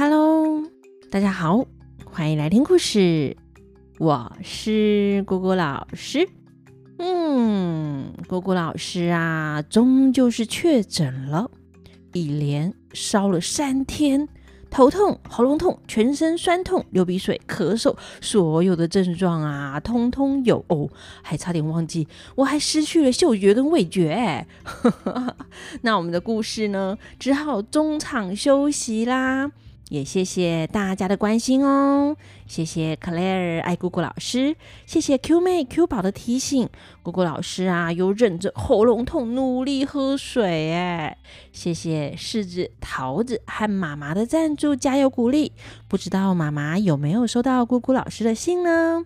Hello，大家好，欢迎来听故事。我是姑姑老师。嗯，姑姑老师啊，终究是确诊了，一连烧了三天。头痛、喉咙痛、全身酸痛、流鼻水、咳嗽，所有的症状啊，通通有哦，还差点忘记，我还失去了嗅觉跟味觉。那我们的故事呢，只好中场休息啦。也谢谢大家的关心哦，谢谢 Claire 爱姑姑老师，谢谢 Q 妹 Q 宝的提醒，姑姑老师啊，又忍着喉咙痛努力喝水哎，谢谢柿子桃子和妈妈的赞助加油鼓励，不知道妈妈有没有收到姑姑老师的信呢？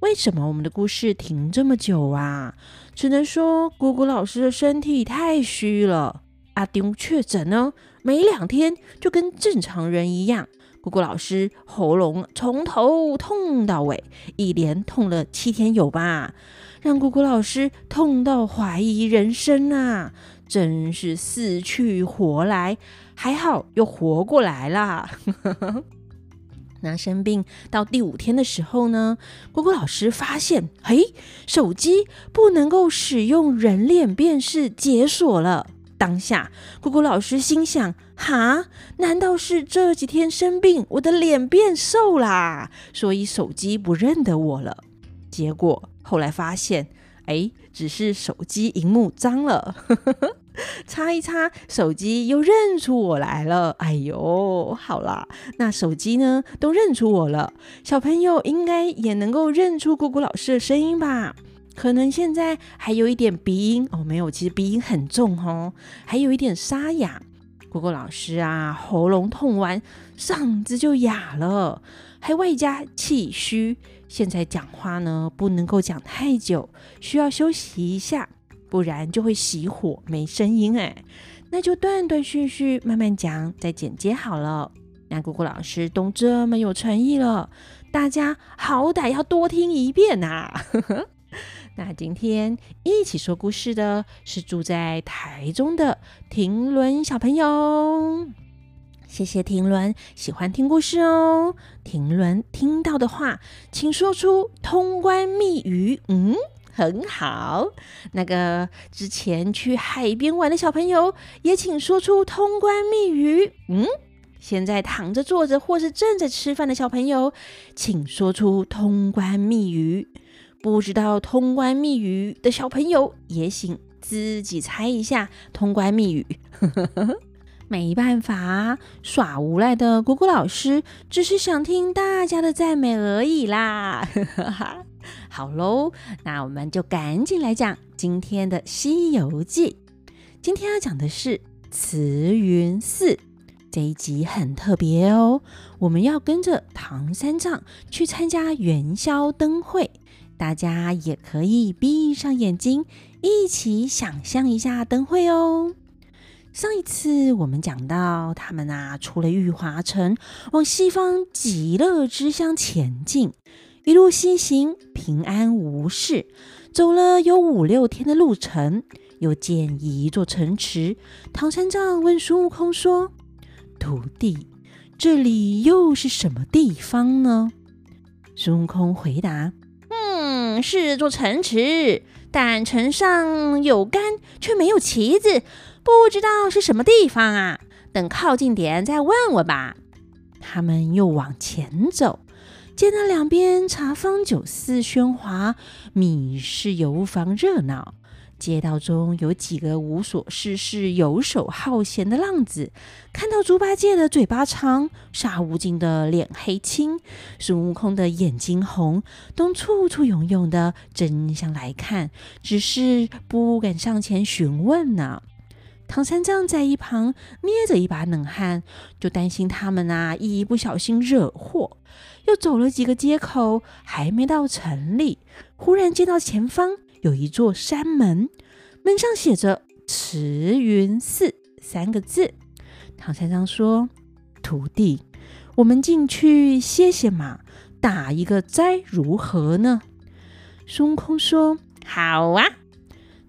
为什么我们的故事停这么久啊？只能说姑姑老师的身体太虚了，阿丁确诊呢。没两天就跟正常人一样，姑姑老师喉咙从头痛到尾，一连痛了七天有吧？让姑姑老师痛到怀疑人生啊！真是死去活来，还好又活过来啦。那生病到第五天的时候呢，姑姑老师发现，嘿，手机不能够使用人脸辨识解锁了。当下，姑姑老师心想：哈，难道是这几天生病，我的脸变瘦啦，所以手机不认得我了？结果后来发现，哎，只是手机荧幕脏了，擦一擦，手机又认出我来了。哎呦，好啦，那手机呢，都认出我了，小朋友应该也能够认出姑姑老师的声音吧？可能现在还有一点鼻音哦，没有，其实鼻音很重哦，还有一点沙哑。姑姑老师啊，喉咙痛完，嗓子就哑了，还外加气虚。现在讲话呢，不能够讲太久，需要休息一下，不然就会熄火没声音哎。那就断断续续慢慢讲，再剪接好了。那姑姑老师都这么有诚意了，大家好歹要多听一遍呐、啊。那今天一起说故事的是住在台中的停伦小朋友，谢谢停伦喜欢听故事哦。停伦听到的话，请说出通关密语。嗯，很好。那个之前去海边玩的小朋友，也请说出通关密语。嗯，现在躺着、坐着或是正在吃饭的小朋友，请说出通关密语。不知道通关密语的小朋友，也请自己猜一下通关密语。没办法，耍无赖的姑姑老师只是想听大家的赞美而已啦。好喽，那我们就赶紧来讲今天的《西游记》。今天要讲的是慈云寺这一集很特别哦，我们要跟着唐三藏去参加元宵灯会。大家也可以闭上眼睛，一起想象一下灯会哦。上一次我们讲到，他们啊出了玉华城，往西方极乐之乡前进，一路西行，平安无事。走了有五六天的路程，又见一座城池。唐三藏问孙悟空说：“徒弟，这里又是什么地方呢？”孙悟空回答。嗯是座城池，但城上有杆，却没有旗子，不知道是什么地方啊？等靠近点再问问吧。他们又往前走，见那两边茶坊酒肆喧哗，米市油坊热闹。街道中有几个无所事事、游手好闲的浪子，看到猪八戒的嘴巴长，沙悟净的脸黑青，孙悟空的眼睛红，都簇簇拥拥的争相来看，只是不敢上前询问呢。唐三藏在一旁捏着一把冷汗，就担心他们啊一不小心惹祸。又走了几个街口，还没到城里，忽然见到前方。有一座山门，门上写着“慈云寺”三个字。唐三藏说：“徒弟，我们进去歇歇马，打一个斋如何呢？”孙悟空说：“好啊。”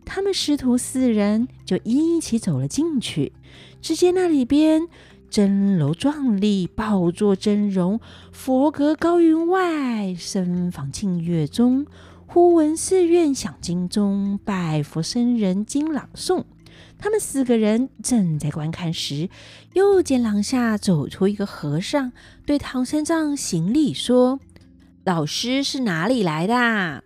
他们师徒四人就一起走了进去。只见那里边真楼壮丽，宝座峥嵘，佛阁高云外，僧房净月中。忽闻寺院响经钟，拜佛僧人经朗诵。他们四个人正在观看时，又见廊下走出一个和尚，对唐三藏行礼说：“老师是哪里来的？”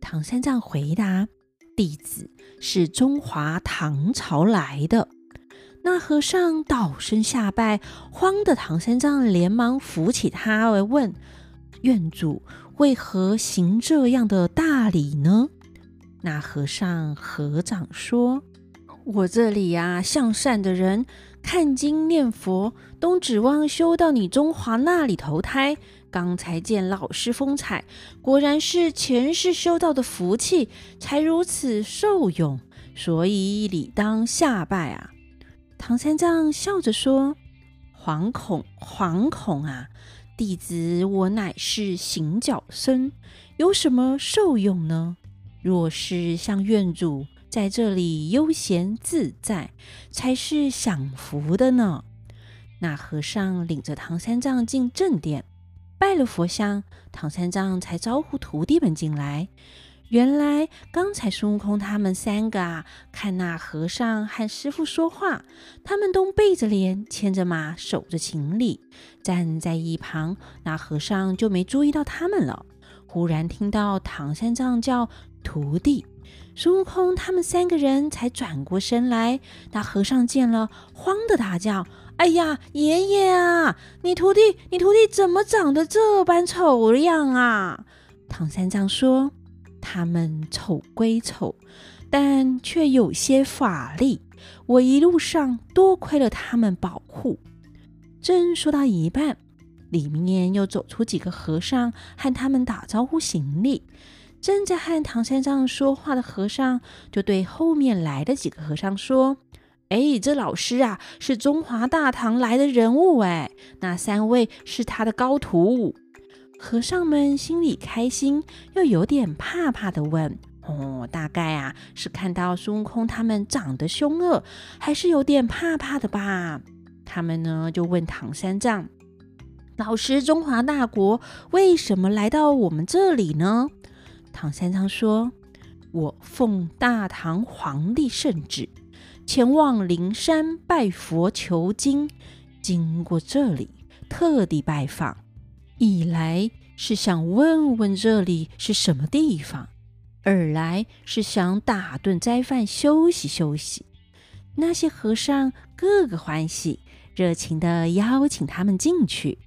唐三藏回答：“弟子是中华唐朝来的。”那和尚倒身下拜，慌得唐三藏连忙扶起他而问：“院主为何行这样的大礼呢？”那和尚合掌说：“我这里呀、啊，向善的人看经念佛，都指望修到你中华那里投胎。”刚才见老师风采，果然是前世修道的福气，才如此受用，所以理当下拜啊！唐三藏笑着说：“惶恐，惶恐啊！弟子我乃是行脚僧，有什么受用呢？若是像院主在这里悠闲自在，才是享福的呢。”那和尚领着唐三藏进正殿。拜了佛像，唐三藏才招呼徒弟们进来。原来刚才孙悟空他们三个啊，看那和尚和师傅说话，他们都背着脸，牵着马，守着行礼，站在一旁。那和尚就没注意到他们了。忽然听到唐三藏叫徒弟，孙悟空他们三个人才转过身来。那和尚见了，慌得大叫。哎呀，爷爷啊，你徒弟，你徒弟怎么长得这般丑样啊？唐三藏说：“他们丑归丑，但却有些法力。我一路上多亏了他们保护。”正说到一半，里面又走出几个和尚，和他们打招呼行礼。正在和唐三藏说话的和尚，就对后面来的几个和尚说。哎，这老师啊，是中华大唐来的人物哎。那三位是他的高徒。和尚们心里开心，又有点怕怕的问：“哦，大概啊，是看到孙悟空他们长得凶恶，还是有点怕怕的吧？”他们呢，就问唐三藏：“老师，中华大国为什么来到我们这里呢？”唐三藏说：“我奉大唐皇帝圣旨。”前往灵山拜佛求经，经过这里，特地拜访。一来是想问问这里是什么地方，二来是想打顿斋饭休息休息。那些和尚个个欢喜，热情地邀请他们进去。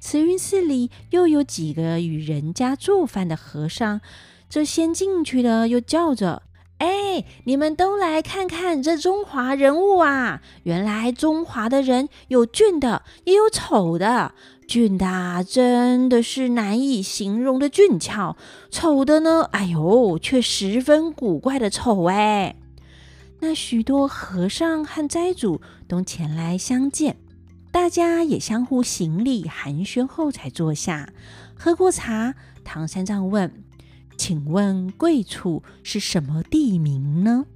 慈云寺里又有几个与人家做饭的和尚，这先进去的又叫着。哎，你们都来看看这中华人物啊！原来中华的人有俊的，也有丑的。俊的真的是难以形容的俊俏，丑的呢，哎呦，却十分古怪的丑哎。那许多和尚和斋主都前来相见，大家也相互行礼寒暄后才坐下，喝过茶。唐三藏问。请问贵处是什么地名呢？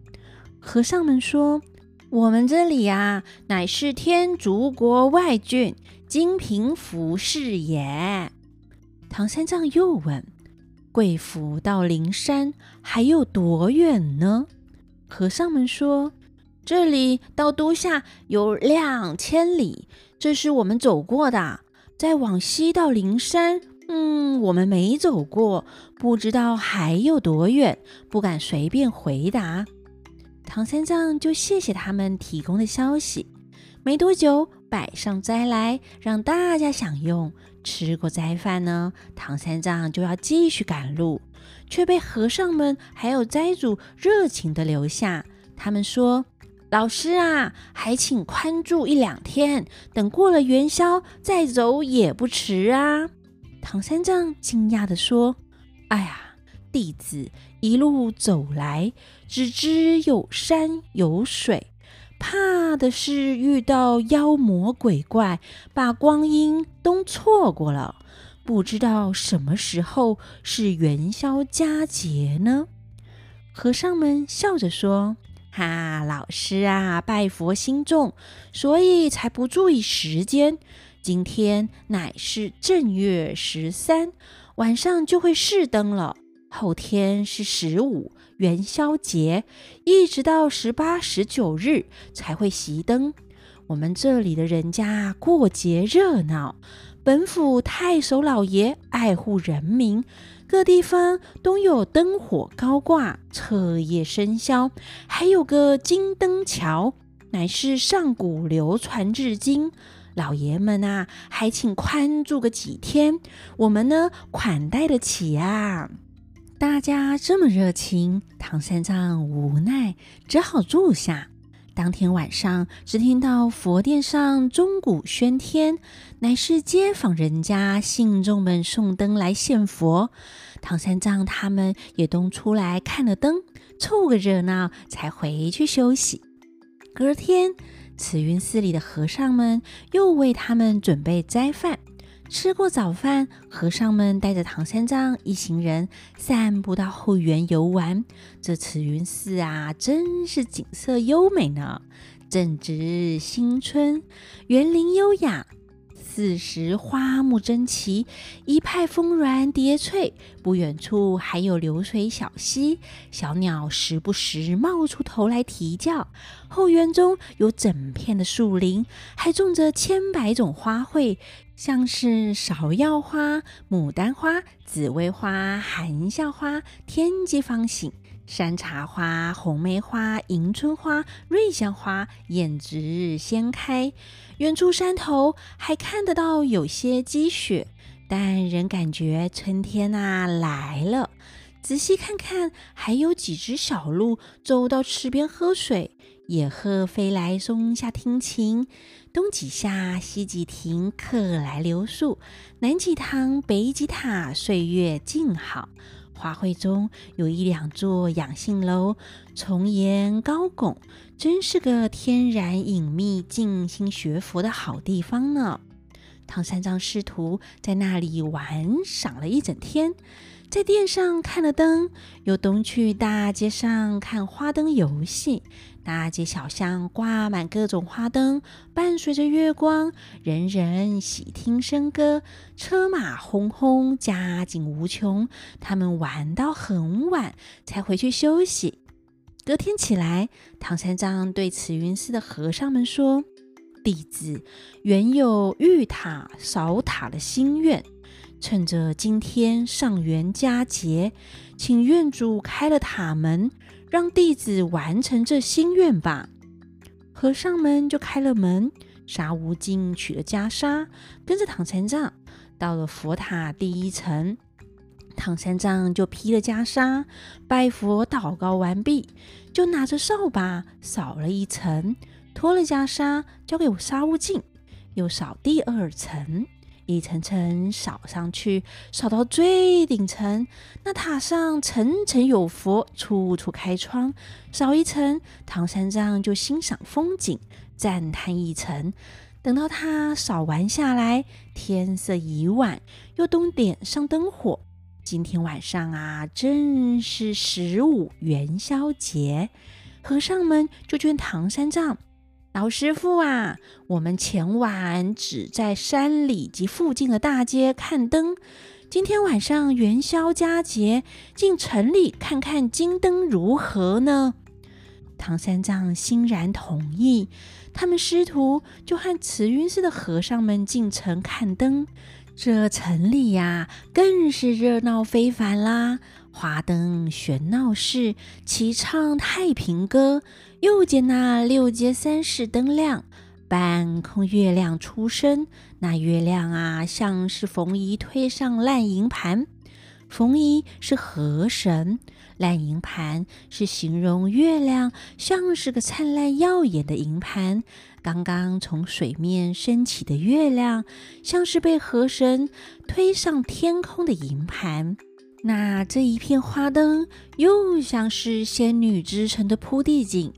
和尚们说：“我们这里啊，乃是天竺国外郡金平府是也。”唐三藏又问：“贵府到灵山还有多远呢？”和尚们说：“这里到都下有两千里，这是我们走过的。再往西到灵山。”嗯，我们没走过，不知道还有多远，不敢随便回答。唐三藏就谢谢他们提供的消息。没多久，摆上斋来，让大家享用。吃过斋饭呢，唐三藏就要继续赶路，却被和尚们还有斋主热情地留下。他们说：“老师啊，还请宽住一两天，等过了元宵再走也不迟啊。”唐三藏惊讶地说：“哎呀，弟子一路走来，只知有山有水，怕的是遇到妖魔鬼怪，把光阴都错过了。不知道什么时候是元宵佳节呢？”和尚们笑着说：“哈，老师啊，拜佛心重，所以才不注意时间。今天乃是正月十三，晚上就会试灯了。后天是十五元宵节，一直到十八、十九日才会熄灯。我们这里的人家过节热闹，本府太守老爷爱护人民，各地方都有灯火高挂，彻夜笙箫，还有个金灯桥，乃是上古流传至今。老爷们啊，还请宽住个几天，我们呢款待得起啊。大家这么热情，唐三藏无奈，只好住下。当天晚上，只听到佛殿上钟鼓喧天，乃是街坊人家信众们送灯来献佛。唐三藏他们也都出来看了灯，凑个热闹，才回去休息。隔天，慈云寺里的和尚们又为他们准备斋饭。吃过早饭，和尚们带着唐三藏一行人散步到后园游玩。这慈云寺啊，真是景色优美呢。正值新春，园林优雅。四时花木争奇，一派峰峦叠翠。不远处还有流水小溪，小鸟时不时冒出头来啼叫。后园中有整片的树林，还种着千百种花卉，像是芍药花、牡丹花、紫薇花、含笑花、天际方醒。山茶花、红梅花、迎春花、瑞香花，艳直鲜开。远处山头还看得到有些积雪，但仍感觉春天啊来了。仔细看看，还有几只小鹿走到池边喝水，野鹤飞来松下听琴，东几下，西几亭，客来留宿，南几堂，北几塔，岁月静好。花卉中有一两座养性楼，重檐高拱，真是个天然隐秘、静心学佛的好地方呢。唐三藏师徒在那里玩赏了一整天，在殿上看了灯，又东去大街上看花灯游戏。大街小巷挂满各种花灯，伴随着月光，人人喜听笙歌，车马轰轰，佳景无穷。他们玩到很晚才回去休息。隔天起来，唐三藏对慈云寺的和尚们说：“弟子原有玉塔扫塔的心愿，趁着今天上元佳节，请愿主开了塔门。”让弟子完成这心愿吧。和尚们就开了门，沙悟净取了袈裟，跟着唐三藏到了佛塔第一层。唐三藏就披了袈裟，拜佛祷告完毕，就拿着扫把扫了一层，脱了袈裟交给我沙悟净，又扫第二层。一层层扫上去，扫到最顶层，那塔上层层有佛，处处开窗。扫一层，唐三藏就欣赏风景，赞叹一层。等到他扫完下来，天色已晚，又都点上灯火。今天晚上啊，正是十五元宵节，和尚们就劝唐三藏。老师傅啊，我们前晚只在山里及附近的大街看灯，今天晚上元宵佳节，进城里看看金灯如何呢？唐三藏欣然同意，他们师徒就和慈云寺的和尚们进城看灯。这城里呀，更是热闹非凡啦！花灯喧闹市，齐唱太平歌。又见那六街三市灯亮，半空月亮初升。那月亮啊，像是冯夷推上烂银盘。冯夷是河神，烂银盘是形容月亮像是个灿烂耀眼的银盘。刚刚从水面升起的月亮，像是被河神推上天空的银盘。那这一片花灯，又像是仙女织成的铺地锦。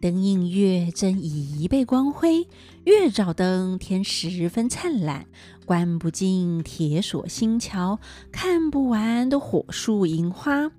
灯映月，真一倍光辉。月照灯天，十分灿烂。观不尽铁索星桥，看不完的火树银花。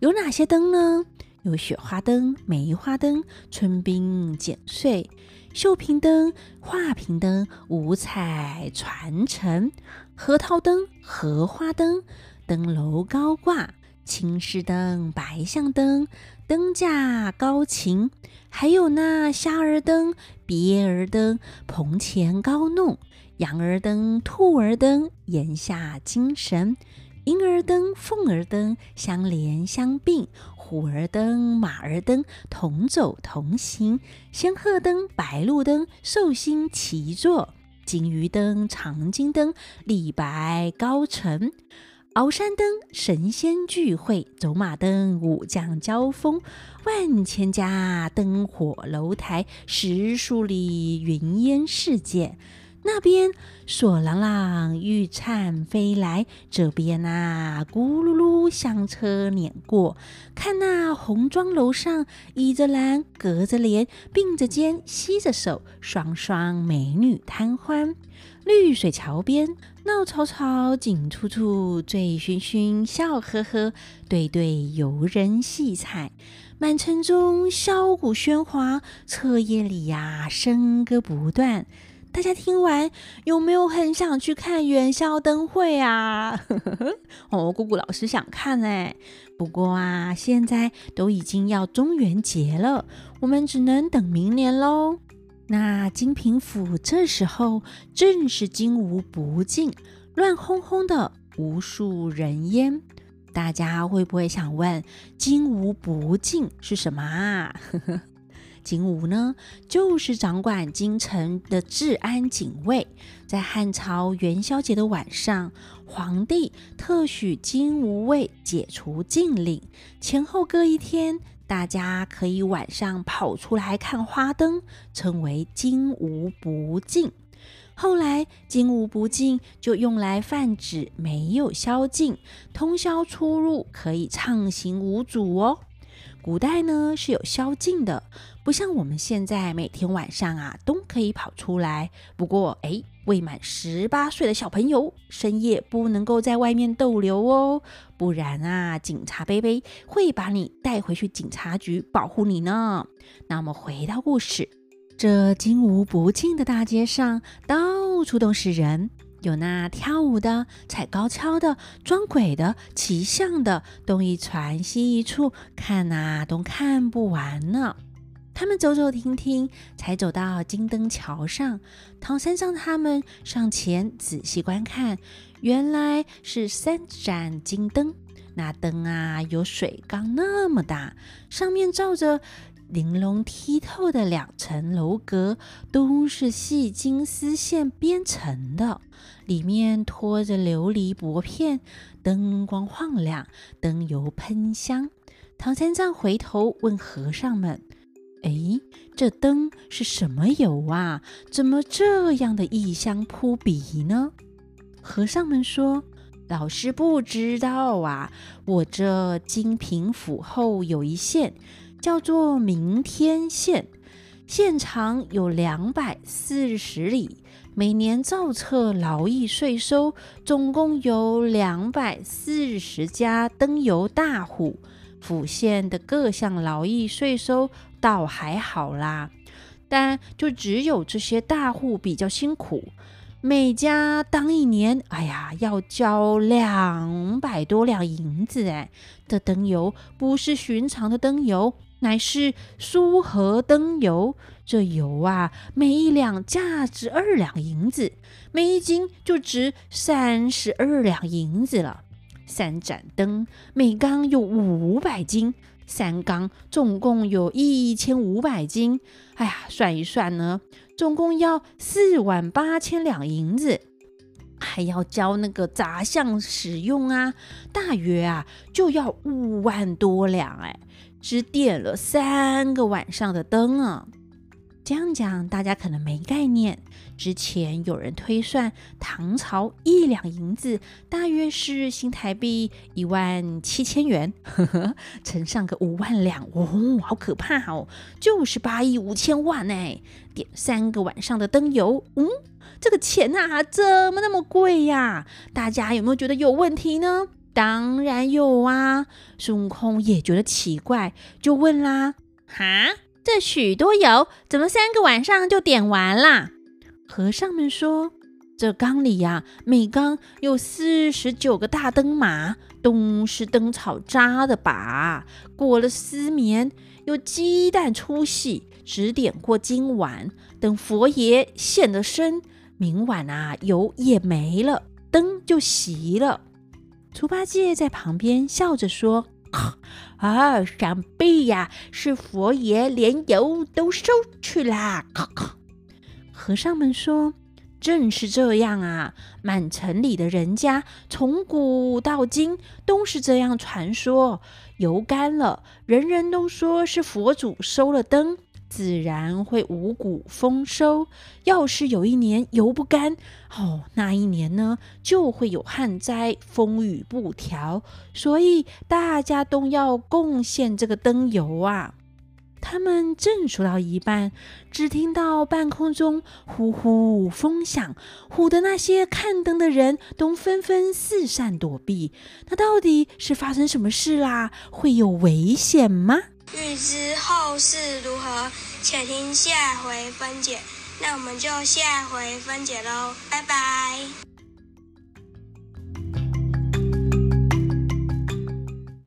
有哪些灯呢？有雪花灯、梅花灯、春冰剪碎、绣屏灯、画屏灯、五彩传承、核桃灯、荷花灯、灯楼高挂、青丝灯、白象灯、灯架高擎，还有那虾儿灯、鳖儿灯、棚前高弄、羊儿灯、兔儿灯、檐下精神。鹰儿灯、凤儿灯相连相并，虎儿灯、马儿灯同走同行，仙鹤灯、白鹭灯寿星齐坐，金鱼灯、长颈灯李白高乘，鳌山灯神仙聚会，走马灯武将交锋，万千家灯火楼台，十数里云烟世界。那边锁朗朗玉灿飞来，这边啊咕噜噜香车碾过。看那红妆楼上，倚着栏，隔着帘，并着肩，吸着手，双双美女贪欢。绿水桥边闹吵吵，景处处，醉醺醺，笑呵呵，对对游人戏彩。满城中箫鼓喧哗，彻夜里呀笙歌不断。大家听完有没有很想去看元宵灯会啊？哦，姑姑老师想看哎，不过啊，现在都已经要中元节了，我们只能等明年喽。那金平府这时候正是金无不尽，乱哄哄的，无数人烟。大家会不会想问，金无不尽是什么啊？金吾呢，就是掌管京城的治安警卫。在汉朝元宵节的晚上，皇帝特许金吾卫解除禁令，前后各一天，大家可以晚上跑出来看花灯，称为金吾不尽。后来，金吾不尽就用来泛指没有宵禁，通宵出入可以畅行无阻哦。古代呢是有宵禁的，不像我们现在每天晚上啊都可以跑出来。不过诶，未满十八岁的小朋友深夜不能够在外面逗留哦，不然啊警察伯伯会把你带回去警察局保护你呢。那我们回到故事，这金无不尽的大街上到处都是人。有那跳舞的、踩高跷的、装鬼的、骑象的，东一船西一处，看呐、啊、都看不完呢。他们走走停停，才走到金灯桥上。唐三藏他们上前仔细观看，原来是三盏金灯。那灯啊，有水缸那么大，上面照着。玲珑剔透的两层楼阁都是细金丝线编成的，里面拖着琉璃薄片，灯光晃亮，灯油喷香。唐三藏回头问和尚们：“哎，这灯是什么油啊？怎么这样的异香扑鼻呢？”和尚们说：“老师不知道啊，我这金平府后有一县。”叫做明天县，县长有两百四十里，每年造册劳役税收，总共有两百四十家灯油大户。府县的各项劳役税收倒还好啦，但就只有这些大户比较辛苦，每家当一年，哎呀，要交两百多两银子哎，这灯油不是寻常的灯油。乃是苏合灯油，这油啊，每一两价值二两银子，每一斤就值三十二两银子了。三盏灯，每缸有五百斤，三缸总共有一千五百斤。哎呀，算一算呢，总共要四万八千两银子，还要交那个杂项使用啊，大约啊就要五万多两哎。只点了三个晚上的灯啊！这样讲大家可能没概念。之前有人推算，唐朝一两银子大约是新台币一万七千元，呵呵，乘上个五万两，哦，好可怕哦！就是八亿五千万呢！点三个晚上的灯油，嗯，这个钱啊，怎么那么贵呀？大家有没有觉得有问题呢？当然有啊！孙悟空也觉得奇怪，就问啦：“哈，这许多油怎么三个晚上就点完了？”和尚们说：“这缸里呀，每缸有四十九个大灯马，都是灯草扎的把，裹了丝棉，有鸡蛋粗细，只点过今晚，等佛爷现了身，明晚啊，油也没了，灯就熄了。”猪八戒在旁边笑着说：“啊，想必呀，是佛爷连油都收去啦。”和尚们说：“正是这样啊，满城里的人家，从古到今都是这样传说。油干了，人人都说是佛祖收了灯。”自然会五谷丰收。要是有一年油不干，哦，那一年呢就会有旱灾、风雨不调。所以大家都要贡献这个灯油啊。他们正说到一半，只听到半空中呼呼风响，唬得那些看灯的人都纷纷四散躲避。那到底是发生什么事啦？会有危险吗？欲知后事如何，且听下回分解。那我们就下回分解喽，拜拜。